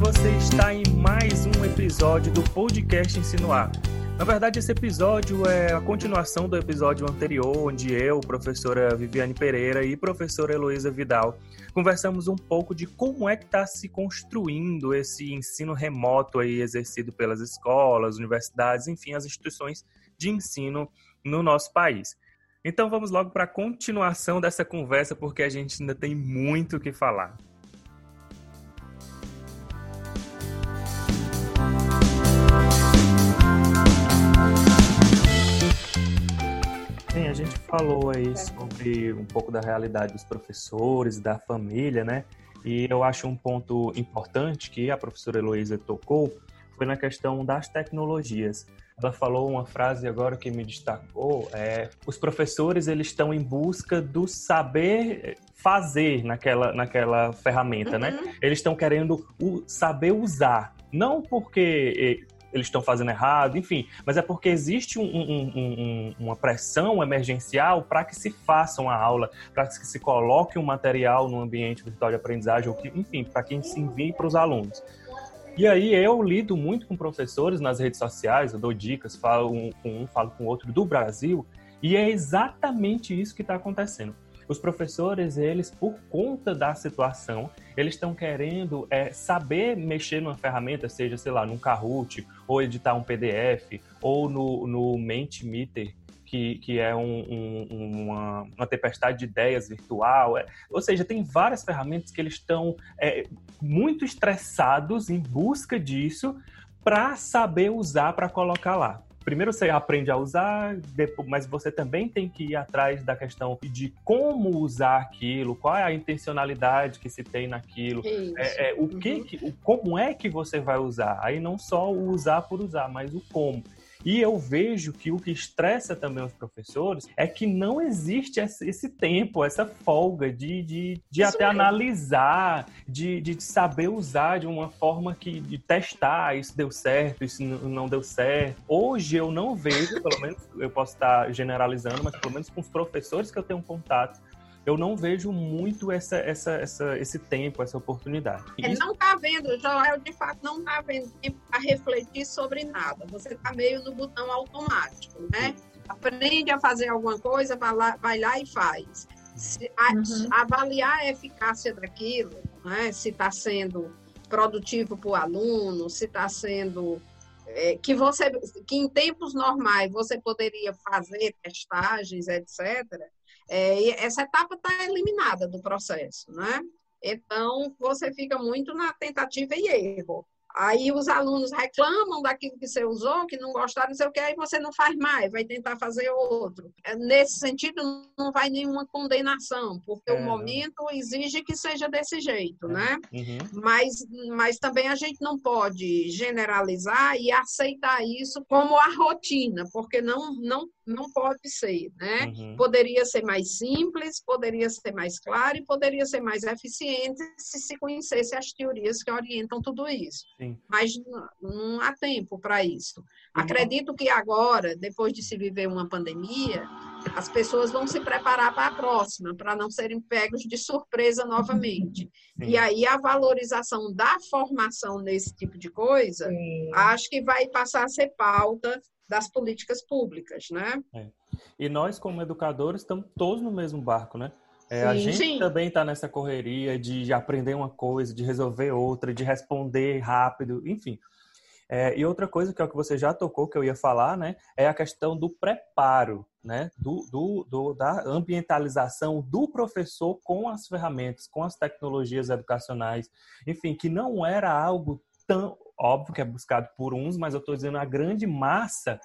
você está em mais um episódio do podcast Insinuar. Na verdade, esse episódio é a continuação do episódio anterior, onde eu, professora Viviane Pereira e professora Heloísa Vidal conversamos um pouco de como é que está se construindo esse ensino remoto aí exercido pelas escolas, universidades, enfim, as instituições de ensino no nosso país. Então vamos logo para a continuação dessa conversa, porque a gente ainda tem muito o que falar. Falou aí sobre um pouco da realidade dos professores, da família, né? E eu acho um ponto importante que a professora Heloísa tocou foi na questão das tecnologias. Ela falou uma frase agora que me destacou, é, os professores eles estão em busca do saber fazer naquela, naquela ferramenta, né? uhum. né? Eles estão querendo o saber usar, não porque eles estão fazendo errado, enfim, mas é porque existe um, um, um, uma pressão emergencial para que se faça uma aula, para que se coloque um material no ambiente virtual de aprendizagem, ou que, enfim, para que se envie para os alunos. E aí eu lido muito com professores nas redes sociais, eu dou dicas, falo com um, falo com outro do Brasil, e é exatamente isso que está acontecendo. Os professores, eles, por conta da situação, eles estão querendo é, saber mexer numa ferramenta, seja, sei lá, num Kahoot, ou editar um PDF, ou no, no Mentimeter, que, que é um, um, uma, uma, tempestade de ideias virtual. É, ou seja, tem várias ferramentas que eles estão é, muito estressados em busca disso para saber usar para colocar lá primeiro você aprende a usar, depois, mas você também tem que ir atrás da questão de como usar aquilo, qual é a intencionalidade que se tem naquilo, é, é, o que, uhum. que o, como é que você vai usar. Aí não só o usar por usar, mas o como. E eu vejo que o que estressa também os professores é que não existe esse tempo, essa folga de, de, de até mesmo. analisar, de, de saber usar de uma forma que de testar isso deu certo, isso não deu certo. Hoje eu não vejo, pelo menos eu posso estar generalizando, mas pelo menos com os professores que eu tenho contato, eu não vejo muito essa, essa, essa, esse tempo, essa oportunidade. Ele Isso... não está vendo, Joel, de fato, não está vendo tempo para refletir sobre nada. Você está meio no botão automático, né? Aprende a fazer alguma coisa, vai lá, vai lá e faz. Se, a, uhum. Avaliar a eficácia daquilo, né? se está sendo produtivo para o aluno, se está sendo é, que você que em tempos normais você poderia fazer testagens, etc é, essa etapa está eliminada do processo, né? Então, você fica muito na tentativa e erro. Aí os alunos reclamam daquilo que você usou, que não gostaram, não sei o que, aí você não faz mais, vai tentar fazer outro. É, nesse sentido, não vai nenhuma condenação, porque é. o momento exige que seja desse jeito, é. né? Uhum. Mas, mas também a gente não pode generalizar e aceitar isso como a rotina, porque não, não não pode ser, né? Uhum. Poderia ser mais simples, poderia ser mais claro e poderia ser mais eficiente se se conhecesse as teorias que orientam tudo isso. Sim. Mas não há tempo para isso. Uhum. Acredito que agora, depois de se viver uma pandemia, as pessoas vão se preparar para a próxima, para não serem pegos de surpresa novamente. Sim. E aí a valorização da formação nesse tipo de coisa, Sim. acho que vai passar a ser pauta das políticas públicas, né? É. E nós, como educadores, estamos todos no mesmo barco, né? É, sim, a gente sim. também está nessa correria de aprender uma coisa, de resolver outra, de responder rápido, enfim. É, e outra coisa que é o que você já tocou, que eu ia falar, né, é a questão do preparo, né, do, do, do, da ambientalização do professor com as ferramentas, com as tecnologias educacionais, enfim, que não era algo tão óbvio que é buscado por uns, mas eu estou dizendo a grande massa,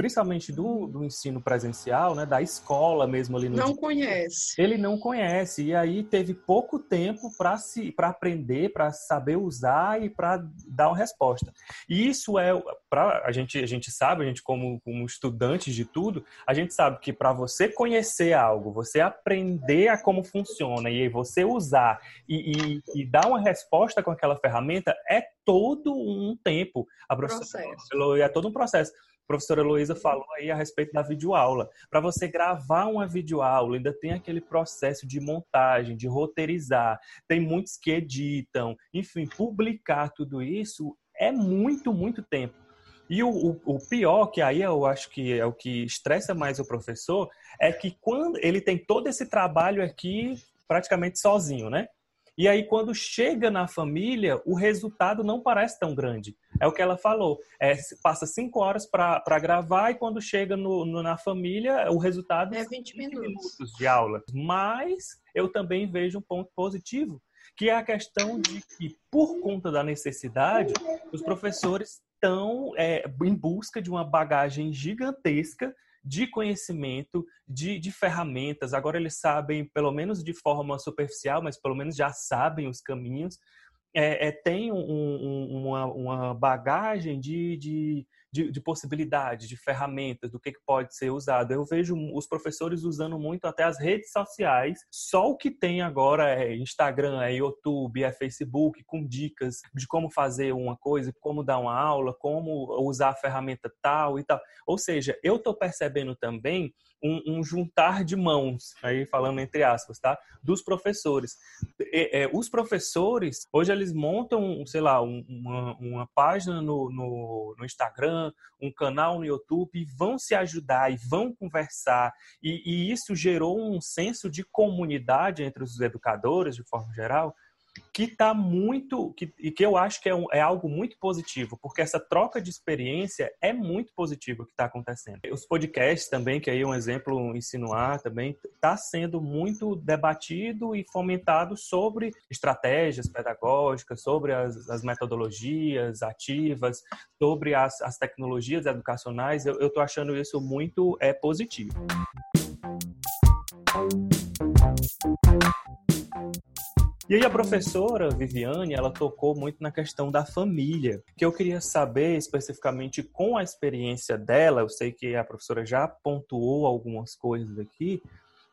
principalmente do, do ensino presencial, né, da escola mesmo ali no não dia, conhece. Ele não conhece e aí teve pouco tempo para se para aprender, para saber usar e para dar uma resposta. E isso é para a gente a gente sabe, a gente como, como estudantes de tudo, a gente sabe que para você conhecer algo, você aprender a como funciona e aí você usar e, e, e dar uma resposta com aquela ferramenta é todo um tempo. A processo. É todo um processo professora Heloísa falou aí a respeito da videoaula. Para você gravar uma videoaula, ainda tem aquele processo de montagem, de roteirizar. Tem muitos que editam. Enfim, publicar tudo isso é muito, muito tempo. E o, o, o, pior, que aí eu acho que é o que estressa mais o professor, é que quando ele tem todo esse trabalho aqui praticamente sozinho, né? E aí, quando chega na família, o resultado não parece tão grande. É o que ela falou. É, passa cinco horas para gravar e quando chega no, no, na família, o resultado é 20, 20 minutos. minutos de aula. Mas eu também vejo um ponto positivo, que é a questão de que, por conta da necessidade, os professores estão é, em busca de uma bagagem gigantesca de conhecimento, de, de, ferramentas. Agora eles sabem, pelo menos de forma superficial, mas pelo menos já sabem os caminhos. É, é, tem um, um, uma, uma, bagagem de, de, de, de possibilidades, de ferramentas, do que, que pode ser usado. Eu vejo os professores usando muito até as redes sociais. Só o que tem agora é Instagram, é YouTube, é Facebook, com dicas de como fazer uma coisa, como dar uma aula, como usar a ferramenta tal e tal. Ou seja, eu estou percebendo também um, um, juntar de mãos, aí falando entre aspas, tá? Dos professores. É, é, os professores, hoje eles montam, sei lá, um, uma, uma, página no, no, no, Instagram, um canal no YouTube, e vão se ajudar e vão conversar. E, e isso gerou um senso de comunidade entre os educadores, de forma geral, que está muito que, e que eu acho que é, um, é, algo muito positivo, porque essa troca de experiência é muito positiva que está acontecendo. Os podcasts também, que aí é um exemplo insinuar também, está sendo muito debatido e fomentado sobre estratégias pedagógicas, sobre as, as metodologias ativas, sobre as, as tecnologias educacionais. Eu estou achando isso muito é, positivo. E aí a professora Viviane, ela tocou muito na questão da família, que eu queria saber especificamente com a experiência dela, eu sei que a professora já pontuou algumas coisas aqui,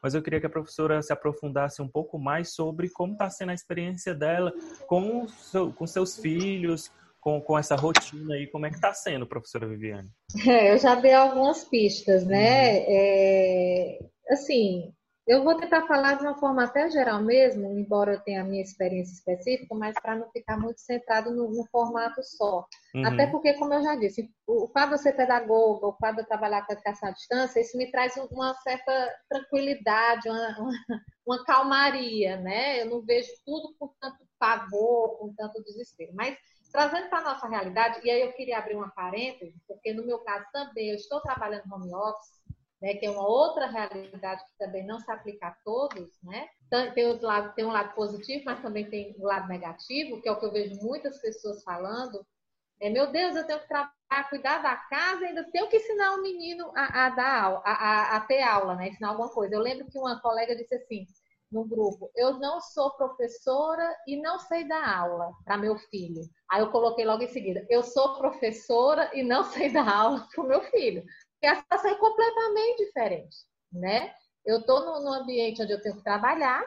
mas eu queria que a professora se aprofundasse um pouco mais sobre como está sendo a experiência dela com, seu, com seus filhos, com, com essa rotina aí, como é que está sendo, professora Viviane? É, eu já dei algumas pistas, né? Uhum. É, assim, eu vou tentar falar de uma forma até geral mesmo, embora eu tenha a minha experiência específica, mas para não ficar muito centrado no, no formato só. Uhum. Até porque, como eu já disse, o, fato de eu ser pedagoga, o fato de eu trabalhar com educação à distância, isso me traz uma certa tranquilidade, uma, uma, uma calmaria, né? Eu não vejo tudo com tanto pavor, com tanto desespero. Mas trazendo para a nossa realidade, e aí eu queria abrir uma parêntese, porque no meu caso também, eu estou trabalhando home office, né, que é uma outra realidade que também não se aplica a todos, né? Tem, tem um lado positivo, mas também tem um lado negativo, que é o que eu vejo muitas pessoas falando. É, meu Deus, eu tenho que trabalhar, cuidar da casa, ainda tenho que ensinar o menino a, a dar aula, a, a, a, ter aula, né? Ensinar alguma coisa. Eu lembro que uma colega disse assim no grupo: Eu não sou professora e não sei dar aula para meu filho. Aí eu coloquei logo em seguida: Eu sou professora e não sei dar aula para o meu filho a situação é completamente diferente, né? Eu estou no, ambiente onde eu tenho que trabalhar,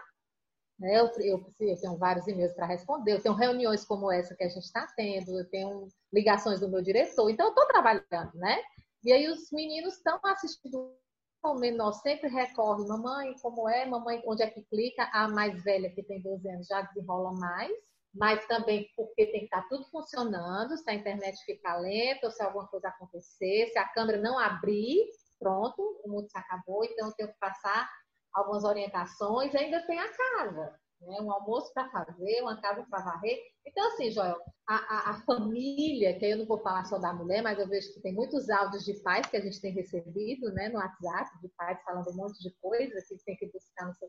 né? Eu, eu, eu tenho vários e-mails para responder, eu tenho reuniões como essa que a gente está tendo, eu tenho ligações do meu diretor, então eu estou trabalhando, né? E aí os meninos estão assistindo o menor sempre recorre, mamãe, como é? Mamãe, onde é que clica? A mais velha, que tem 12 anos, já desenrola mais mas também porque tem que estar tudo funcionando, se a internet ficar lenta, ou se alguma coisa acontecer, se a câmera não abrir, pronto, o mundo se acabou, então eu tenho que passar algumas orientações, ainda tem a casa né? um almoço para fazer, uma casa para varrer. Então, assim, Joel, a, a, a, família, que eu não vou falar só da mulher, mas eu vejo que tem muitos áudios de pais que a gente tem recebido né, no WhatsApp, de pais falando um monte de coisa que tem que buscar no seu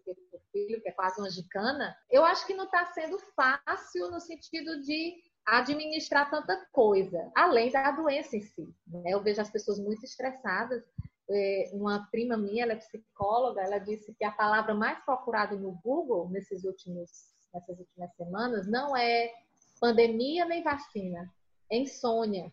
filho, que é quase uma gicana. Eu acho que não está sendo fácil no sentido de administrar tanta coisa, além da doença em si. Né? Eu vejo as pessoas muito estressadas uma prima minha, ela é psicóloga, ela disse que a palavra mais procurada no Google nesses últimos, nessas últimas semanas não é pandemia nem vacina, é insônia.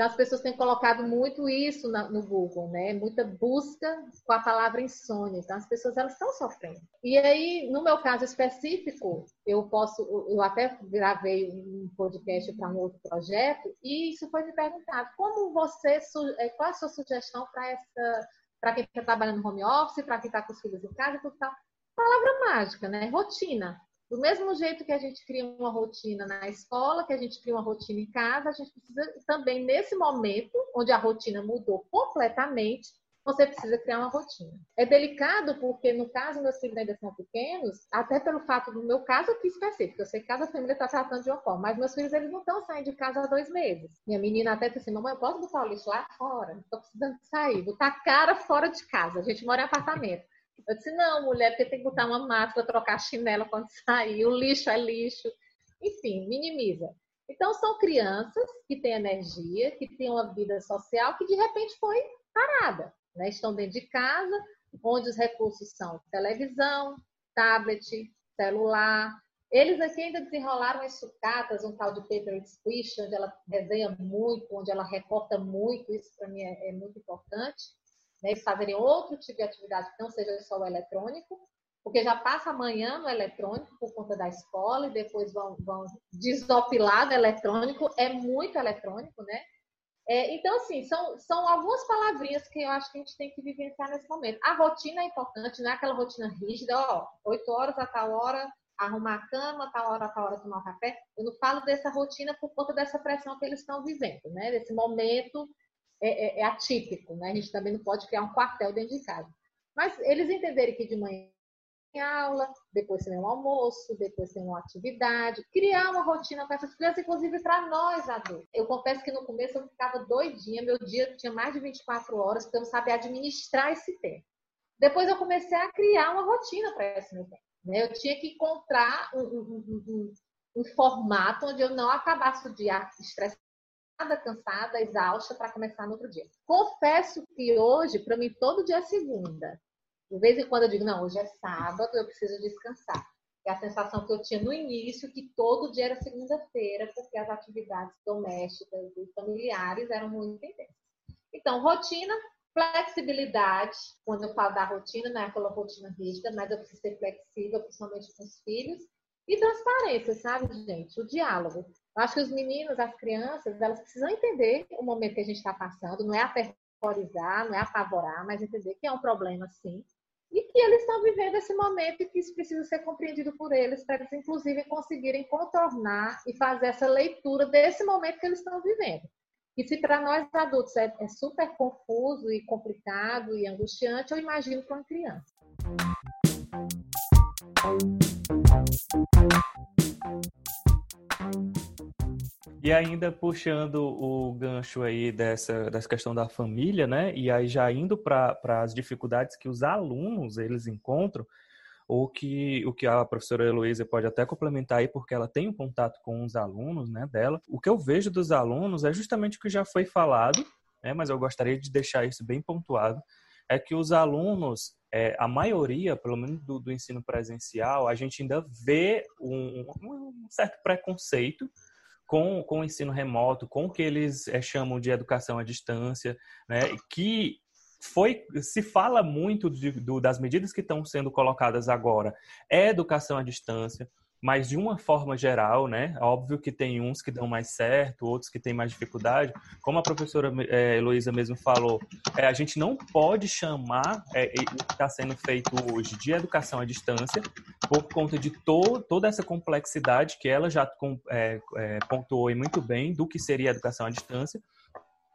Então, as pessoas têm colocado muito isso no Google, né? Muita busca com a palavra insônia. Então, as pessoas elas estão sofrendo. E aí, no meu caso específico, eu posso, eu até gravei um podcast para um outro projeto e isso foi me perguntado: como você, é, qual é a sua sugestão para essa, para quem está trabalhando no home office, para quem está com os filhos em casa, tudo tal? Palavra mágica, né? Rotina. Do mesmo jeito que a gente cria uma rotina na escola, que a gente cria uma rotina em casa, a gente precisa também, nesse momento, onde a rotina mudou completamente, você precisa criar uma rotina. É delicado porque, no caso, meus filhos ainda são pequenos, até pelo fato do meu caso aqui específico, eu sei que cada família está tratando de uma forma, mas meus filhos eles não estão saindo de casa há dois meses. Minha menina até disse assim, mamãe, eu posso botar o lixo lá fora? Estou precisando sair, botar a cara fora de casa. A gente mora em apartamento. Eu disse, não, mulher, porque tem que botar uma máscara, trocar chinelo quando sair, o lixo é lixo. Enfim, minimiza. Então, são crianças que têm energia, que têm uma vida social que de repente foi parada. Né? Estão dentro de casa, onde os recursos são televisão, tablet, celular. Eles aqui ainda desenrolaram as sucatas, um tal de paper squish, onde ela desenha muito, onde ela recorta muito. Isso para mim é, é muito importante né, eles fazerem outro tipo de atividade que não seja só o eletrônico, porque já passa amanhã no eletrônico por conta da escola e depois vão, vão desopilar do eletrônico, é muito eletrônico, né? É, então, assim, são, são algumas palavrinhas que eu acho que a gente tem que vivenciar nesse momento. A rotina é importante, não é aquela rotina rígida, ó, 8 horas a tal hora arrumar a cama, tal hora a tal hora tomar café. Eu não falo dessa rotina por conta dessa pressão que eles estão vivendo, né? Desse momento é, é, é, atípico, né? A gente também não pode criar um quartel dentro de casa. Mas eles entenderem que de manhã tem aula, depois tem um almoço, depois tem uma atividade, criar uma rotina para essas crianças, inclusive para nós adultos. Eu confesso que no começo eu ficava doidinha, meu dia tinha mais de 24 horas, porque eu não sabia administrar esse tempo. Depois eu comecei a criar uma rotina para esse meu tempo. Né? Eu tinha que encontrar um, um, um, um formato onde eu não acabasse o dia estressado cansada, exausta para começar no outro dia. Confesso que hoje, para mim, todo dia é segunda. De vez em quando eu digo, não, hoje é sábado, eu preciso descansar. É a sensação que eu tinha no início, que todo dia era segunda-feira, porque as atividades domésticas e familiares eram muito intensas. Então, rotina, flexibilidade. Quando eu falo da rotina, não é aquela rotina rígida, mas eu preciso ser flexível, principalmente com os filhos. E transparência, sabe, gente? O diálogo. Acho que os meninos, as crianças, elas precisam entender o momento que a gente está passando, não é aterrorizar, não é apavorar, mas entender que é um problema sim. E que eles estão vivendo esse momento e que isso precisa ser compreendido por eles, para eles, inclusive, conseguirem contornar e fazer essa leitura desse momento que eles estão vivendo. E se para nós adultos é, é super confuso e complicado e angustiante, eu imagino para uma criança. E ainda puxando o gancho aí dessa, dessa questão da família, né? E aí já indo para as dificuldades que os alunos eles encontram, ou que o que a professora Heloísa pode até complementar aí, porque ela tem um contato com os alunos, né, dela. O que eu vejo dos alunos é justamente o que já foi falado, né, mas eu gostaria de deixar isso bem pontuado, é que os alunos, é, a maioria, pelo menos do, do, ensino presencial, a gente ainda vê um, um certo preconceito com, com o ensino remoto, com o que eles é, chamam de educação à distância, né, que foi se fala muito de, do, das medidas que estão sendo colocadas agora é educação à distância mas de uma forma geral, né? Óbvio que tem uns que dão mais certo, outros que têm mais dificuldade. Como a professora é, Heloísa mesmo falou, é, a gente não pode chamar é, o que está sendo feito hoje de educação à distância por conta de to toda essa complexidade que ela já é, é, pontuou muito bem do que seria educação à distância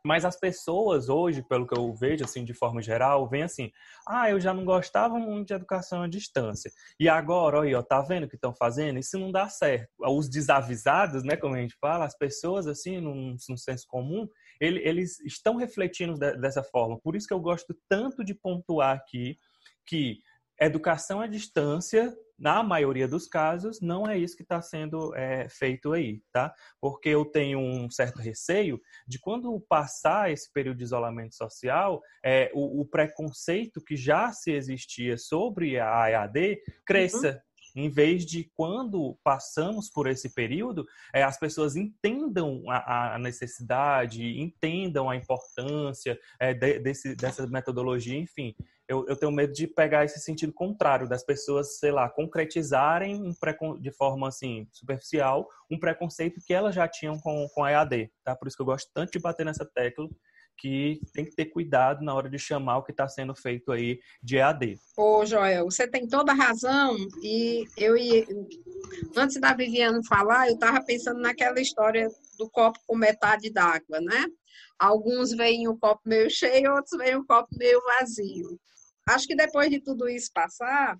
mas as pessoas hoje, pelo que eu vejo, assim, de forma geral, vêm assim, ah, eu já não gostava muito de educação à distância. E agora, olha, ó, tá vendo o que estão fazendo? Isso não dá certo. Os desavisados, né, como a gente fala, as pessoas, assim, num, num senso comum, ele, eles estão refletindo de, dessa forma. Por isso que eu gosto tanto de pontuar aqui que educação à distância na maioria dos casos, não é isso que está sendo é, feito aí, tá? Porque eu tenho um certo receio de quando passar esse período de isolamento social, é, o, o preconceito que já se existia sobre a EAD cresça. Uhum. em vez de quando passamos por esse período, é, as pessoas entendam a, a, necessidade, entendam a importância é, de, desse, dessa metodologia, enfim. Eu, eu, tenho medo de pegar esse sentido contrário, das pessoas, sei lá, concretizarem um de forma assim superficial um preconceito que elas já tinham com, com a EAD, tá? Por isso que eu gosto tanto de bater nessa tecla que tem que ter cuidado na hora de chamar o que está sendo feito aí de EAD. Ô, Joel, você tem toda a razão e eu. Antes da Viviane falar, eu estava pensando naquela história do copo com metade d'água, né? Alguns veem o copo meio cheio, outros veem o copo meio vazio. Acho que depois de tudo isso passar,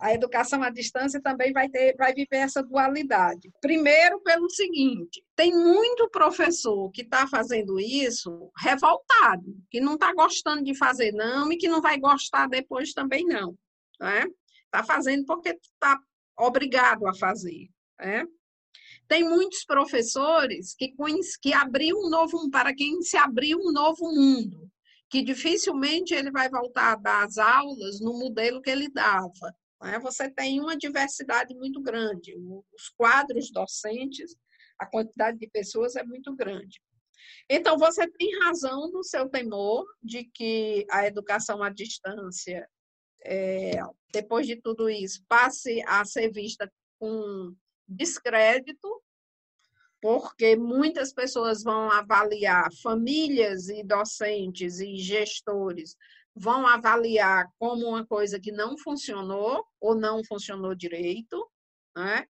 a educação à distância também vai ter, vai viver essa dualidade. Primeiro, pelo seguinte: tem muito professor que está fazendo isso revoltado, que não está gostando de fazer não e que não vai gostar depois também não, né? Está fazendo porque está obrigado a fazer, né? Tem muitos professores que, que abriu um novo para quem se abriu um novo mundo, que dificilmente ele vai voltar a dar as aulas no modelo que ele dava. Né? Você tem uma diversidade muito grande. Os quadros docentes, a quantidade de pessoas é muito grande. Então, você tem razão no seu temor de que a educação à distância, é, depois de tudo isso, passe a ser vista com descrédito, porque muitas pessoas vão avaliar famílias e docentes e gestores vão avaliar como uma coisa que não funcionou ou não funcionou direito, né?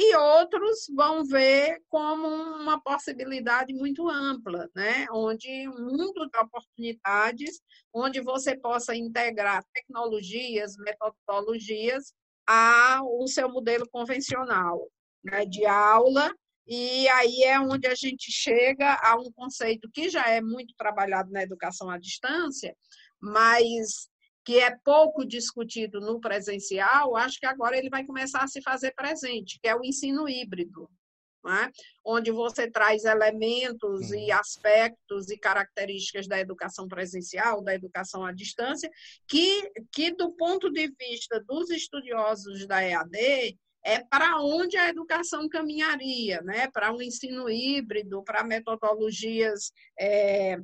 e outros vão ver como uma possibilidade muito ampla, né? onde um mundo de oportunidades, onde você possa integrar tecnologias, metodologias ao seu modelo convencional né? de aula, e aí é onde a gente chega a um conceito que já é muito trabalhado na educação à distância, mas que é pouco discutido no presencial, acho que agora ele vai começar a se fazer presente, que é o ensino híbrido, é? onde você traz elementos e aspectos e características da educação presencial, da educação à distância, que, que do ponto de vista dos estudiosos da EAD, é para onde a educação caminharia, né? para um ensino híbrido, para metodologias, é,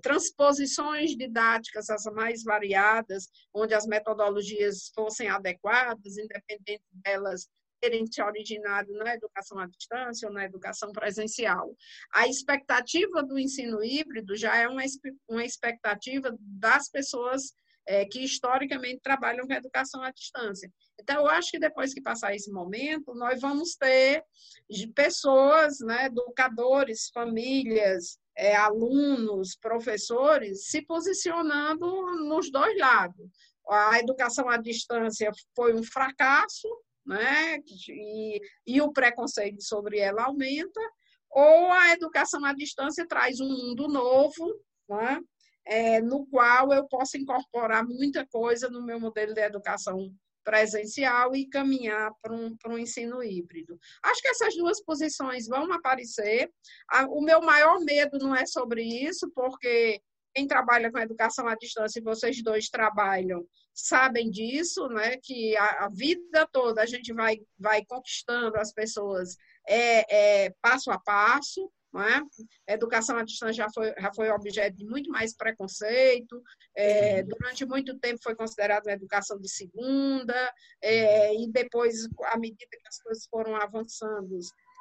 transposições didáticas as mais variadas, onde as metodologias fossem adequadas, independente delas terem se originado na educação à distância ou na educação presencial. A expectativa do ensino híbrido já é uma, uma expectativa das pessoas é, que historicamente trabalham com educação à distância. Então, eu acho que depois que passar esse momento, nós vamos ter pessoas, né, educadores, famílias, é, alunos, professores, se posicionando nos dois lados. A educação à distância foi um fracasso, né, e, e o preconceito sobre ela aumenta, ou a educação à distância traz um mundo novo, né, é, no qual eu posso incorporar muita coisa no meu modelo de educação presencial e caminhar para um, para um ensino híbrido. Acho que essas duas posições vão aparecer. O meu maior medo não é sobre isso, porque quem trabalha com educação à distância, e vocês dois trabalham, sabem disso, né? que a, a vida toda a gente vai, vai conquistando as pessoas é, é, passo a passo, é? A educação à distância já foi, já foi objeto de muito mais preconceito, é, durante muito tempo foi considerada uma educação de segunda, é, e depois, à medida que as coisas foram avançando,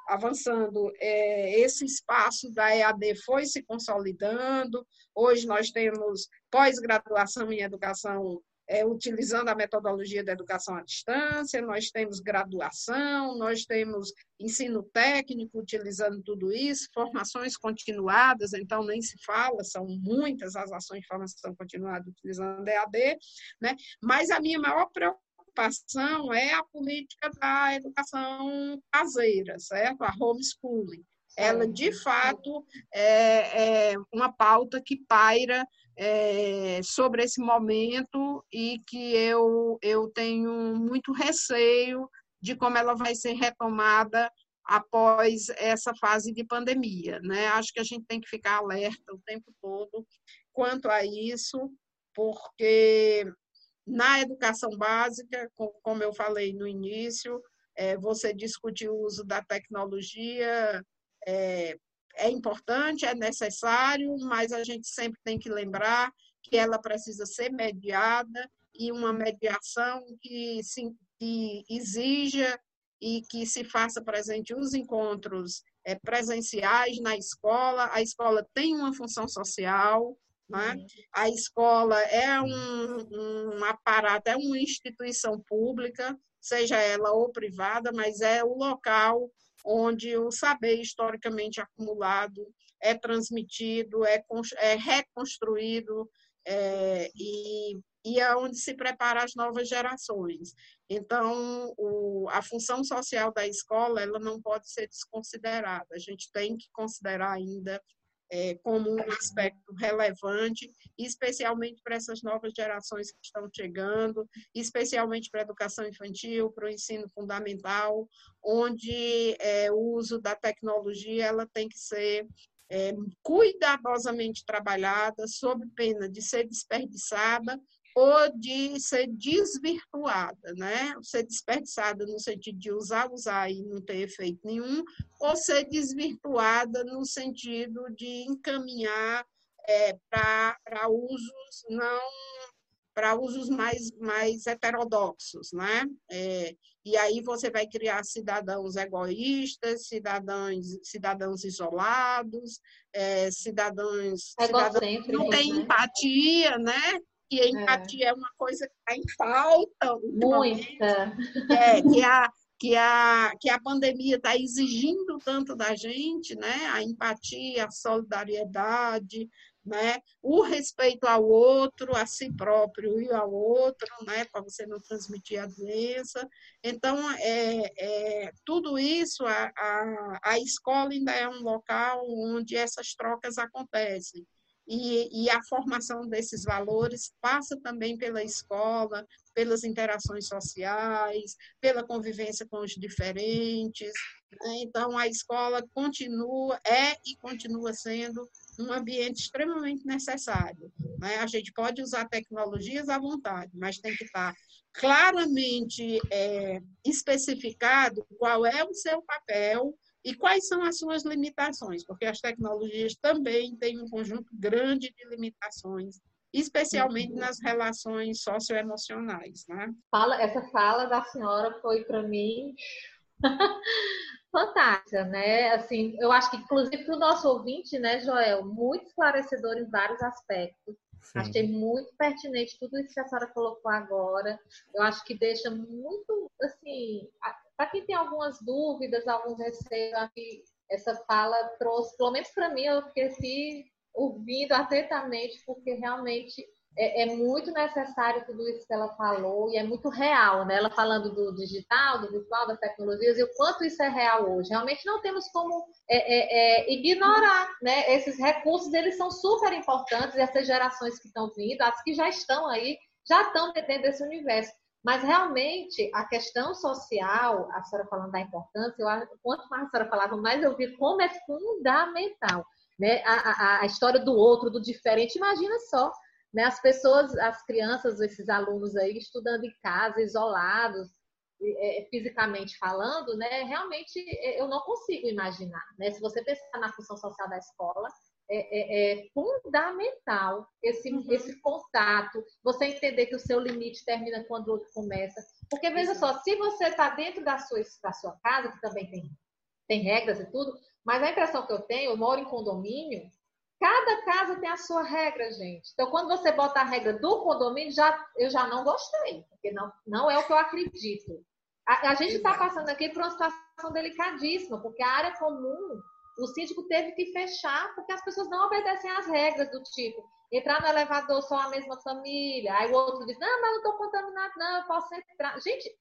avançando, é, esse espaço da EAD foi se consolidando. Hoje nós temos pós-graduação em educação é, utilizando a metodologia da educação à distância, nós temos graduação, nós temos ensino técnico utilizando tudo isso, formações continuadas, então nem se fala, são muitas as ações de formação continuada utilizando EAD, né? mas a minha maior preocupação é a política da educação caseira, certo? A homeschooling. Ela, de fato, é, é uma pauta que paira é, sobre esse momento e que eu, eu tenho muito receio de como ela vai ser retomada após essa fase de pandemia. Né? Acho que a gente tem que ficar alerta o tempo todo quanto a isso, porque na educação básica, como eu falei no início, é, você discutir o uso da tecnologia é, é importante, é necessário, mas a gente sempre tem que lembrar que ela precisa ser mediada e uma mediação que, se, que exija e que se faça presente os encontros é, presenciais na escola. A escola tem uma função social, né? a escola é um, um aparato, é uma instituição pública, seja ela ou privada, mas é o local onde o saber historicamente acumulado é transmitido, é, é reconstruído é, e, e é onde se prepara as novas gerações. Então, o, a função social da escola ela não pode ser desconsiderada. A gente tem que considerar ainda é, como um aspecto relevante, especialmente para essas novas gerações que estão chegando, especialmente para a educação infantil, para o ensino fundamental, onde é, o uso da tecnologia ela tem que ser é, cuidadosamente trabalhada, sob pena de ser desperdiçada ou de ser desvirtuada, né? Ser desperdiçada no sentido de usar, usar e não ter efeito nenhum, ou ser desvirtuada no sentido de encaminhar é, para usos não para usos mais, mais heterodoxos, né? É, e aí você vai criar cidadãos egoístas, cidadãos, cidadãos isolados, é, cidadãos, cidadãos que não têm né? empatia, né? Que a empatia é, é uma coisa que está em falta. Muita. É, que a, que a, que a pandemia está exigindo tanto da gente, né? A empatia, a solidariedade, né? O respeito ao outro, a si próprio e ao outro, né? Para você não transmitir a doença. Então, é, é, tudo isso, a, a, a escola ainda é um local onde essas trocas acontecem. E, e, a formação desses valores passa também pela escola, pelas interações sociais, pela convivência com os diferentes. Né? Então, a escola continua, é e continua sendo um ambiente extremamente necessário. Né? A gente pode usar tecnologias à vontade, mas tem que estar claramente é, especificado qual é o seu papel e quais são as suas limitações? Porque as tecnologias também têm um conjunto grande de limitações, especialmente uhum. nas relações socioemocionais. Né? Fala, essa fala da senhora foi para mim fantástica, né? Assim, eu acho que inclusive para o nosso ouvinte, né, Joel, muito esclarecedor em vários aspectos. Sim. Achei muito pertinente tudo isso que a senhora colocou agora. Eu acho que deixa muito, assim, para quem tem algumas dúvidas, alguns receios, essa fala trouxe, pelo menos para mim, eu fiquei ouvindo atentamente, porque realmente é, é, muito necessário tudo isso que ela falou e é muito real, né? Ela falando do digital, do virtual, das tecnologias e o quanto isso é real hoje. Realmente não temos como é, é, é ignorar, né? Esses recursos, eles são super importantes essas gerações que estão vindo, as que já estão aí, já estão dentro desse universo. Mas realmente a questão social, a senhora falando da importância, eu, quanto mais a senhora falava, mais eu vi como é fundamental. Né? A, a, a história do outro, do diferente, imagina só. Né? As pessoas, as crianças, esses alunos aí estudando em casa, isolados, é, fisicamente falando, né? Realmente é, eu não consigo imaginar. Né? Se você pensar na função social da escola, é, é, é fundamental esse, uhum. esse contato, você entender que o seu limite termina quando o outro começa. Porque, veja só, se você está dentro da sua, da sua casa, que também tem, tem regras e tudo, mas a impressão que eu tenho, eu moro em condomínio, cada casa tem a sua regra, gente. Então, quando você bota a regra do condomínio, já, eu já não gostei, porque não, não é o que eu acredito. A, a gente está passando aqui por uma situação delicadíssima, porque a área comum o síndico teve que fechar porque as pessoas não obedecem às regras do tipo entrar no elevador só a mesma família. Aí o outro diz, não, mas não estou contaminado, não, eu posso entrar. Gente,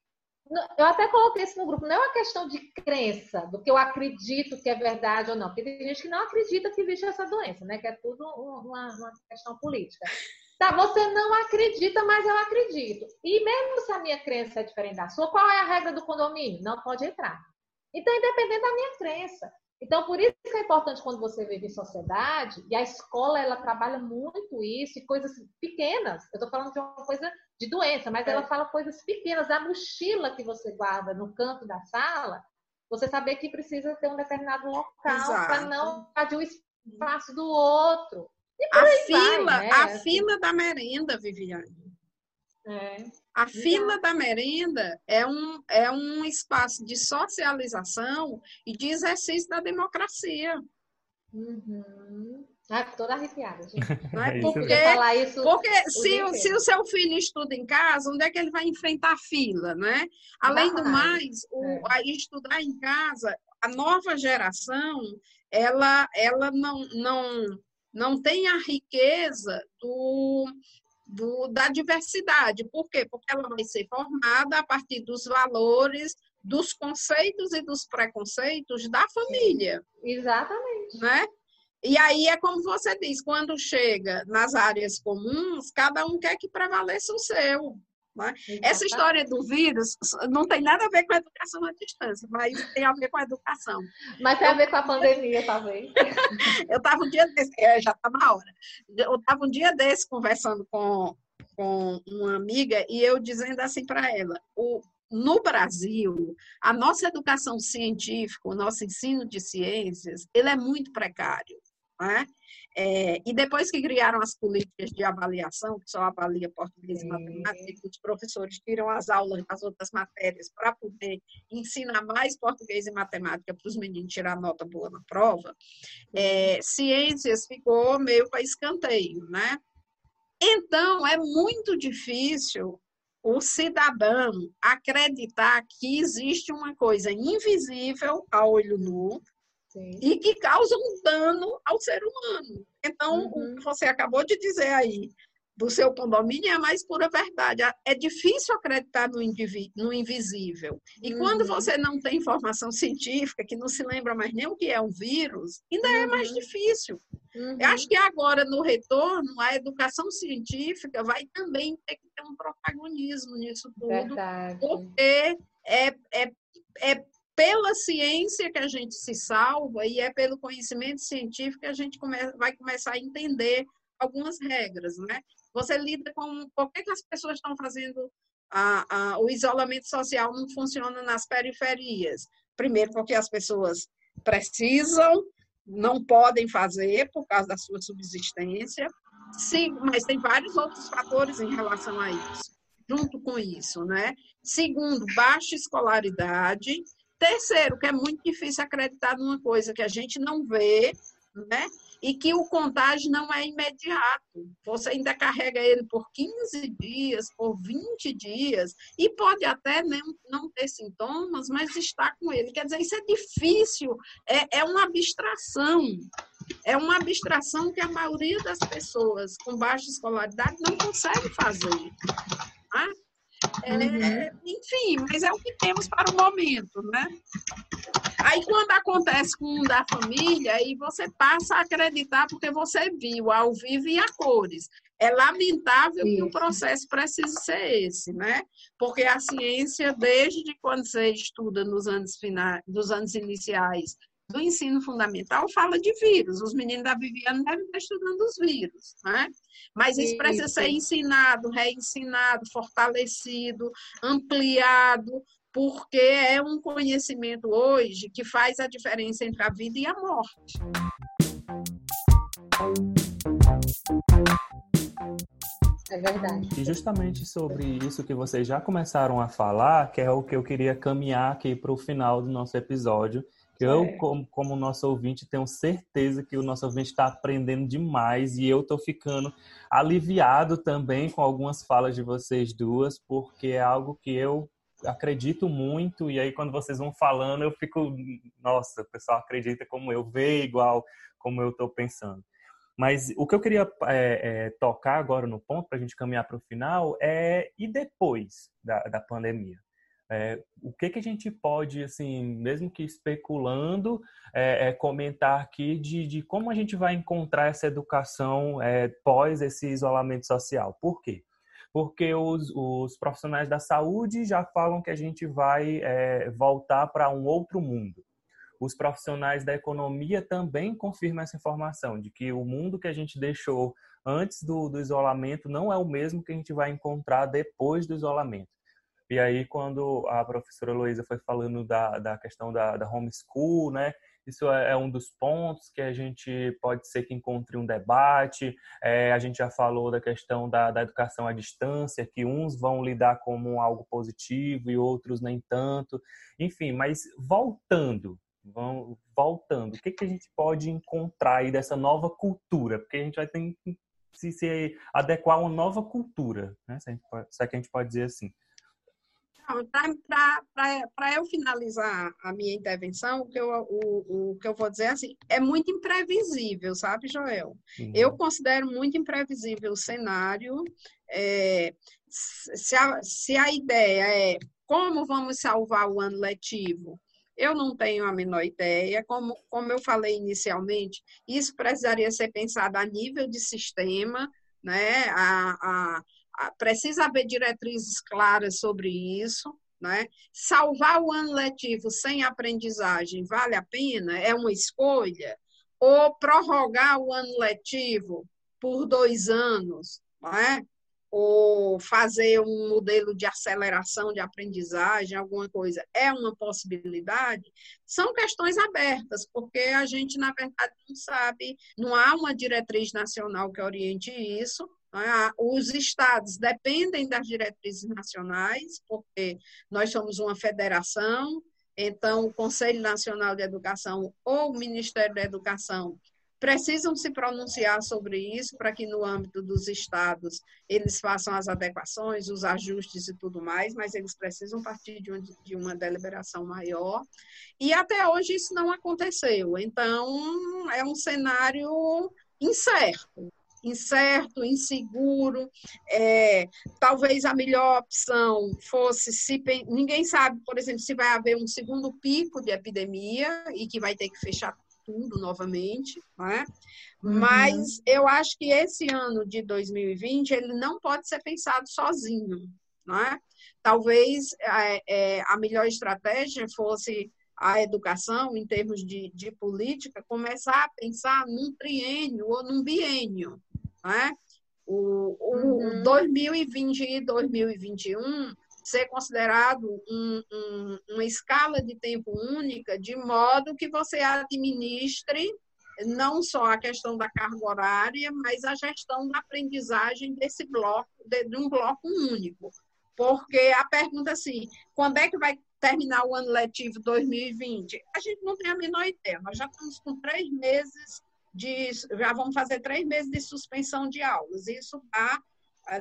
eu até coloquei isso no grupo, não é uma questão de crença, do que eu acredito que é verdade ou não, porque tem gente que não acredita que existe essa doença, né? Que é tudo uma, uma questão política. Tá, você não acredita, mas eu acredito. E mesmo se a minha crença é diferente da sua, qual é a regra do condomínio? Não pode entrar. Então, independente da minha crença, Então, por isso que é importante quando você vive em sociedade, e a escola, ela trabalha muito isso, e coisas pequenas. Eu estou falando de uma coisa de doença, mas é. ela fala coisas pequenas. A mochila que você guarda no canto da sala, você saber que precisa ter um determinado local para não invadir o espaço do outro. a fila, vai, né? a assim. fila da merenda, Viviane. É. A fila da merenda é um, é um espaço de socialização e de exercício da democracia. Uhum. Ah, toda arrepiada, gente. Não é, é porque, isso porque se, se o seu filho estuda em casa, onde é que ele vai enfrentar a fila, né? Além do mais, o, é. a estudar em casa, a nova geração, ela, ela não, não, não tem a riqueza do, do, da diversidade. Por quê? Porque ela vai ser formada a partir dos valores, dos conceitos e dos preconceitos da família. Exatamente. Né? E aí é como você diz, quando chega nas áreas comuns, cada um quer que prevaleça o seu. Né? Essa história do vírus não tem nada a ver com a educação à distância, mas tem a ver com a educação. Mas tem a ver com a pandemia, talvez. eu estava um dia desse, é, já está na hora. Eu estava um dia desse conversando com, com uma amiga e eu dizendo assim para ela: o, no Brasil, a nossa educação científica, o nosso ensino de ciências, ele é muito precário. Né? É, e depois que criaram as políticas de avaliação, que só avalia português e matemática, os professores tiram as aulas das outras matérias para poder ensinar mais português e matemática para os meninos tirar nota boa na prova, é, ciências ficou meio para escanteio, né? Então, é muito difícil o cidadão acreditar que existe uma coisa invisível a olho nu, Sim. e que causam um dano ao ser humano. Então, uhum. o que você acabou de dizer aí do seu condomínio é a mais pura verdade. É difícil acreditar no, no invisível. E uhum. quando você não tem informação científica, que não se lembra mais nem o que é um vírus, ainda uhum. é mais uhum. difícil. Uhum. Eu acho que agora, no retorno, a educação científica vai também ter que ter um protagonismo nisso tudo, verdade. porque é, é, é pela ciência que a gente se salva e é pelo conhecimento científico que a gente vai começar a entender algumas regras, né? Você lida com por que, que as pessoas estão fazendo a, a, o isolamento social não funciona nas periferias. Primeiro, porque as pessoas precisam, não podem fazer por causa da sua subsistência. Sim, mas tem vários outros fatores em relação a isso, junto com isso, né? Segundo, baixa escolaridade Terceiro, que é muito difícil acreditar numa coisa que a gente não vê, né? E que o contágio não é imediato. Você ainda carrega ele por 15 dias, por 20 dias, e pode até não, ter sintomas, mas está com ele. Quer dizer, isso é difícil, é, é uma abstração. É uma abstração que a maioria das pessoas com baixa escolaridade não consegue fazer. Ah? É. Enfim, mas é o que temos para o momento, né? Aí quando acontece com um da família, aí você passa a acreditar porque você viu ao vivo e a cores. É lamentável que o processo precise ser esse, né? Porque a ciência, desde quando você estuda nos anos finais, dos anos iniciais do ensino fundamental fala de vírus. Os meninos da Viviane devem estar estudando os vírus, né? Mas isso, isso precisa ser ensinado, reensinado, fortalecido, ampliado, porque é um conhecimento hoje que faz a diferença entre a vida e a morte. É verdade. E justamente sobre isso que vocês já começaram a falar, que é o que eu queria caminhar aqui para o final do nosso episódio, eu, é. como, como nosso ouvinte, tenho certeza que o nosso ouvinte está aprendendo demais e eu estou ficando aliviado também com algumas falas de vocês duas, porque é algo que eu acredito muito e aí quando vocês vão falando eu fico, nossa, o pessoal acredita como eu, vê igual como eu estou pensando. Mas o que eu queria é, é, tocar agora no ponto, para a gente caminhar para o final, é e depois da, da pandemia? É, o que, que a gente pode, assim, mesmo que especulando, é, é, comentar aqui de, de, como a gente vai encontrar essa educação é, pós esse isolamento social? Por quê? Porque os, os, profissionais da saúde já falam que a gente vai é, voltar para um outro mundo. os profissionais da economia também confirmam essa informação, de que o mundo que a gente deixou antes do, do isolamento não é o mesmo que a gente vai encontrar depois do isolamento. E aí, quando a professora Luísa foi falando da, da questão da, da homeschool, né? Isso é, é um dos pontos que a gente pode ser que encontre um debate. É, a gente já falou da questão da, da educação à distância, que uns vão lidar como algo positivo e outros nem tanto. Enfim, mas voltando, vão, voltando, o que, que a gente pode encontrar aí dessa nova cultura? Porque a gente vai ter que se, se adequar a uma nova cultura, né? se, pode, se é que a gente pode dizer assim. Para eu finalizar a minha intervenção, o que eu, o, o que eu vou dizer é assim, é muito imprevisível, sabe, Joel? Uhum. Eu considero muito imprevisível o cenário. É, se, a, se a ideia é como vamos salvar o ano letivo, eu não tenho a menor ideia. Como, como eu falei inicialmente, isso precisaria ser pensado a nível de sistema, né? A, a, precisa haver diretrizes claras sobre isso. Né? Salvar o ano letivo sem aprendizagem vale a pena? É uma escolha? Ou prorrogar o ano letivo por dois anos? Né? Ou fazer um modelo de aceleração de aprendizagem, alguma coisa, é uma possibilidade? São questões abertas, porque a gente, na verdade, não sabe, não há uma diretriz nacional que oriente isso? Os estados dependem das diretrizes nacionais, porque nós somos uma federação, então o Conselho Nacional de Educação ou o Ministério da Educação precisam se pronunciar sobre isso para que no âmbito dos estados eles façam as adequações, os ajustes e tudo mais, mas eles precisam partir de uma, de uma deliberação maior. E até hoje isso não aconteceu. Então é um cenário incerto incerto, inseguro. É, talvez a melhor opção fosse se ninguém sabe, por exemplo, se vai haver um segundo pico de epidemia e que vai ter que fechar tudo novamente, né? Uhum. Mas eu acho que esse ano de 2020 ele não pode ser pensado sozinho, né? Talvez é, é, a melhor estratégia fosse a educação, em termos de, de política, começar a pensar num triênio ou num biênio. Né? O, o uhum. 2020 e 2021 ser considerado um, um, uma escala de tempo única, de modo que você administre não só a questão da carga horária, mas a gestão da aprendizagem desse bloco, de, de um bloco único. Porque a pergunta assim, quando é que vai terminar o ano letivo 2020? A gente não tem a menor ideia. Nós já estamos com três meses de. Já vamos fazer três meses de suspensão de aulas. Isso dá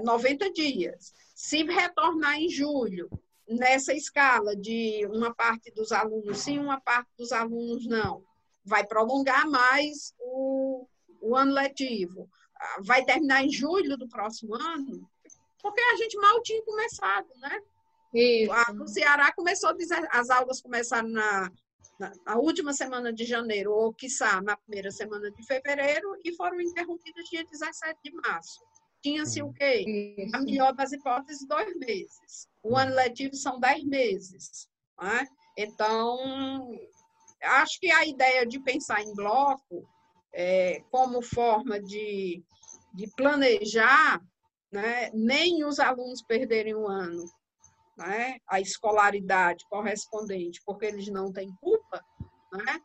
90 é, dias. Se retornar em julho, nessa escala de uma parte dos alunos sim, uma parte dos alunos não, vai prolongar mais o, o ano letivo. Ah, vai terminar em julho do próximo ano, porque a gente mal tinha começado, né? Isso. O Ceará começou, as aulas começaram na, na, última semana de janeiro, ou quiçá na primeira semana de fevereiro, e foram interrompidas dia 17 de março. Tinha-se o quê? A melhor das hipóteses, dois meses. O ano letivo são dez meses. Né? Então, acho que a ideia de pensar em bloco é, como forma de, de planejar né, nem os alunos perderem o ano, né, a escolaridade correspondente, porque eles não têm culpa, né,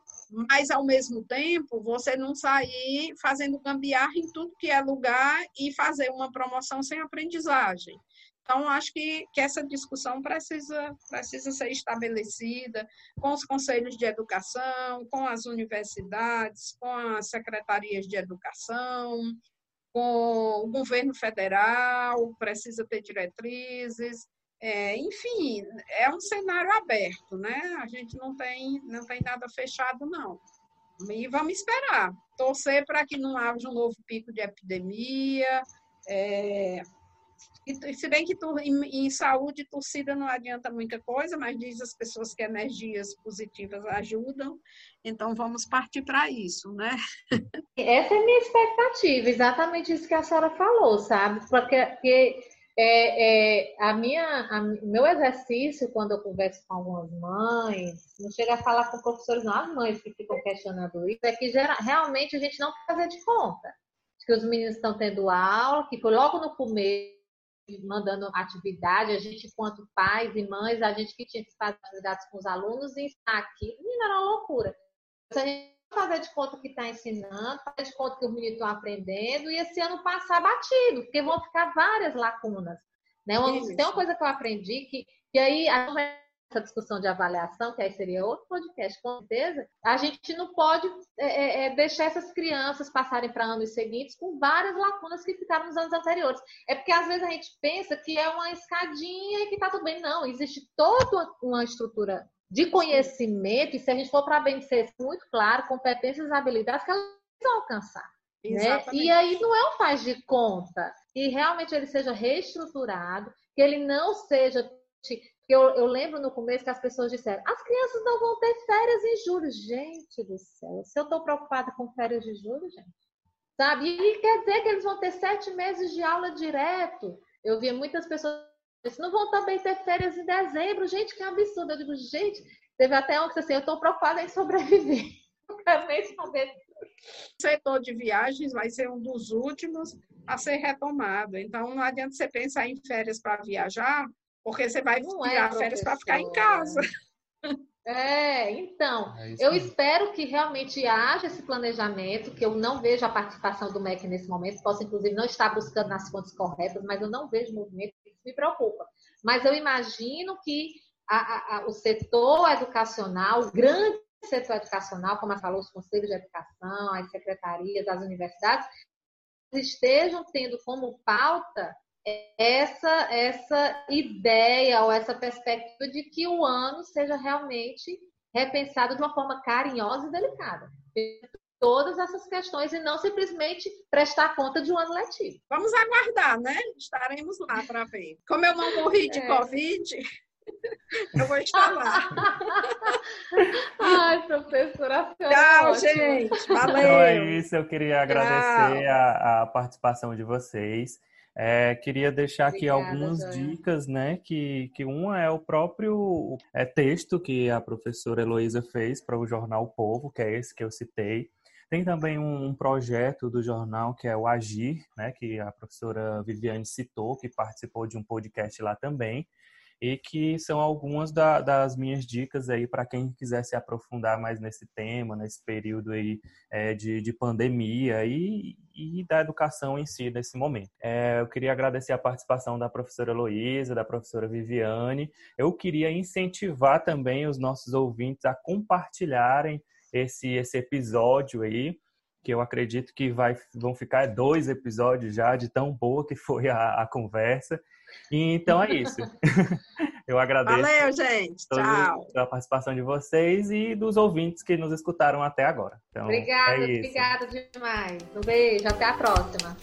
mas ao mesmo tempo você não sair fazendo gambiarra em tudo que é lugar e fazer uma promoção sem aprendizagem. Então, acho que, que essa discussão precisa, precisa ser estabelecida com os conselhos de educação, com as universidades, com as secretarias de educação, com o governo federal, precisa ter diretrizes. É, enfim, é um cenário aberto, né? A gente não tem, não tem nada fechado, não. E vamos esperar, torcer para que não haja um novo pico de epidemia. É, e, se bem que tu, em, em, saúde, torcida não adianta muita coisa, mas diz as pessoas que energias positivas ajudam, então vamos partir para isso, né? Essa é a minha expectativa, exatamente isso que a senhora falou, sabe? Porque, É, é, a minha, a, meu exercício, quando eu converso com algumas mães, não chega a falar com professores, não, as mães que ficam questionando isso, é que gera, realmente a gente não quer fazer de conta. Que os meninos estão tendo aula, que foi logo no começo, mandando atividade, a gente, enquanto pais e mães, a gente que tinha que fazer atividades com os alunos e estar aqui, menina, era uma loucura. Se a gente fazer de conta que está ensinando, fazer de conta que os meninos estão aprendendo e esse ano passar batido, porque vão ficar várias lacunas. Né? Uma, tem uma coisa que eu aprendi que, que aí essa discussão de avaliação, que aí seria outro podcast, com certeza, a gente não pode é, é, é deixar essas crianças passarem para anos seguintes com várias lacunas que ficaram nos anos anteriores. É porque às vezes a gente pensa que é uma escadinha e que está tudo bem. Não, existe toda uma estrutura de conhecimento, e se a gente for para bem ser muito claro, competências e habilidades que elas vão alcançar. Né? E aí não é um faz de conta, que realmente ele seja reestruturado, que ele não seja. Eu, eu lembro no começo que as pessoas disseram: as crianças não vão ter férias em julho. Gente do céu, se eu estou preocupada com férias de julho, gente, sabe? E quer dizer que eles vão ter sete meses de aula direto. Eu via muitas pessoas não vão também ter férias em dezembro. Gente, que absurdo. Eu digo, gente, teve até um que assim, eu estou preocupada em sobreviver. Não quero nem saber. O setor de viagens vai ser um dos últimos a ser retomado. Então, não adianta você pensar em férias para viajar, porque você vai não tirar é, férias para ficar em casa. É, então, é eu espero que realmente haja esse planejamento, que eu não vejo a participação do MEC nesse momento, posso inclusive não estar buscando nas fontes corretas, mas eu não vejo movimento, me preocupa. Mas eu imagino que a, a, o setor educacional, o grande setor educacional, como a falou, os conselhos de educação, as secretarias, as universidades, estejam tendo como pauta essa, essa ideia ou essa perspectiva de que o ano seja realmente repensado de uma forma carinhosa e delicada. Todas essas questões e não simplesmente prestar conta de um ano letivo. Vamos aguardar, né? Estaremos lá para ver. Como eu não morri de é. Covid, eu vou estar lá. Ai, professora. Tchau, gente. Valeu. Então é isso. Eu queria agradecer a, a participação de vocês. É, queria deixar aqui Obrigada, algumas dicas, né? Que, que uma é o próprio é, texto que a professora Heloísa fez para o jornal Povo, que é esse que eu citei. Tem também um projeto do jornal que é o Agir, né, que a professora Viviane citou, que participou de um podcast lá também e que são algumas da, das minhas dicas aí para quem quiser se aprofundar mais nesse tema, nesse período aí é, de, de pandemia e, e da educação em si nesse momento. É, eu queria agradecer a participação da professora Luísa, da professora Viviane. Eu queria incentivar também os nossos ouvintes a compartilharem esse, esse episódio aí, que eu acredito que vai, vão ficar dois episódios já de tão boa que foi a, a conversa. Então é isso. Eu agradeço. Valeu, gente. Tchau. A participação de vocês e dos ouvintes que nos escutaram até agora. Então, obrigada, é obrigada demais. Um beijo, até a próxima.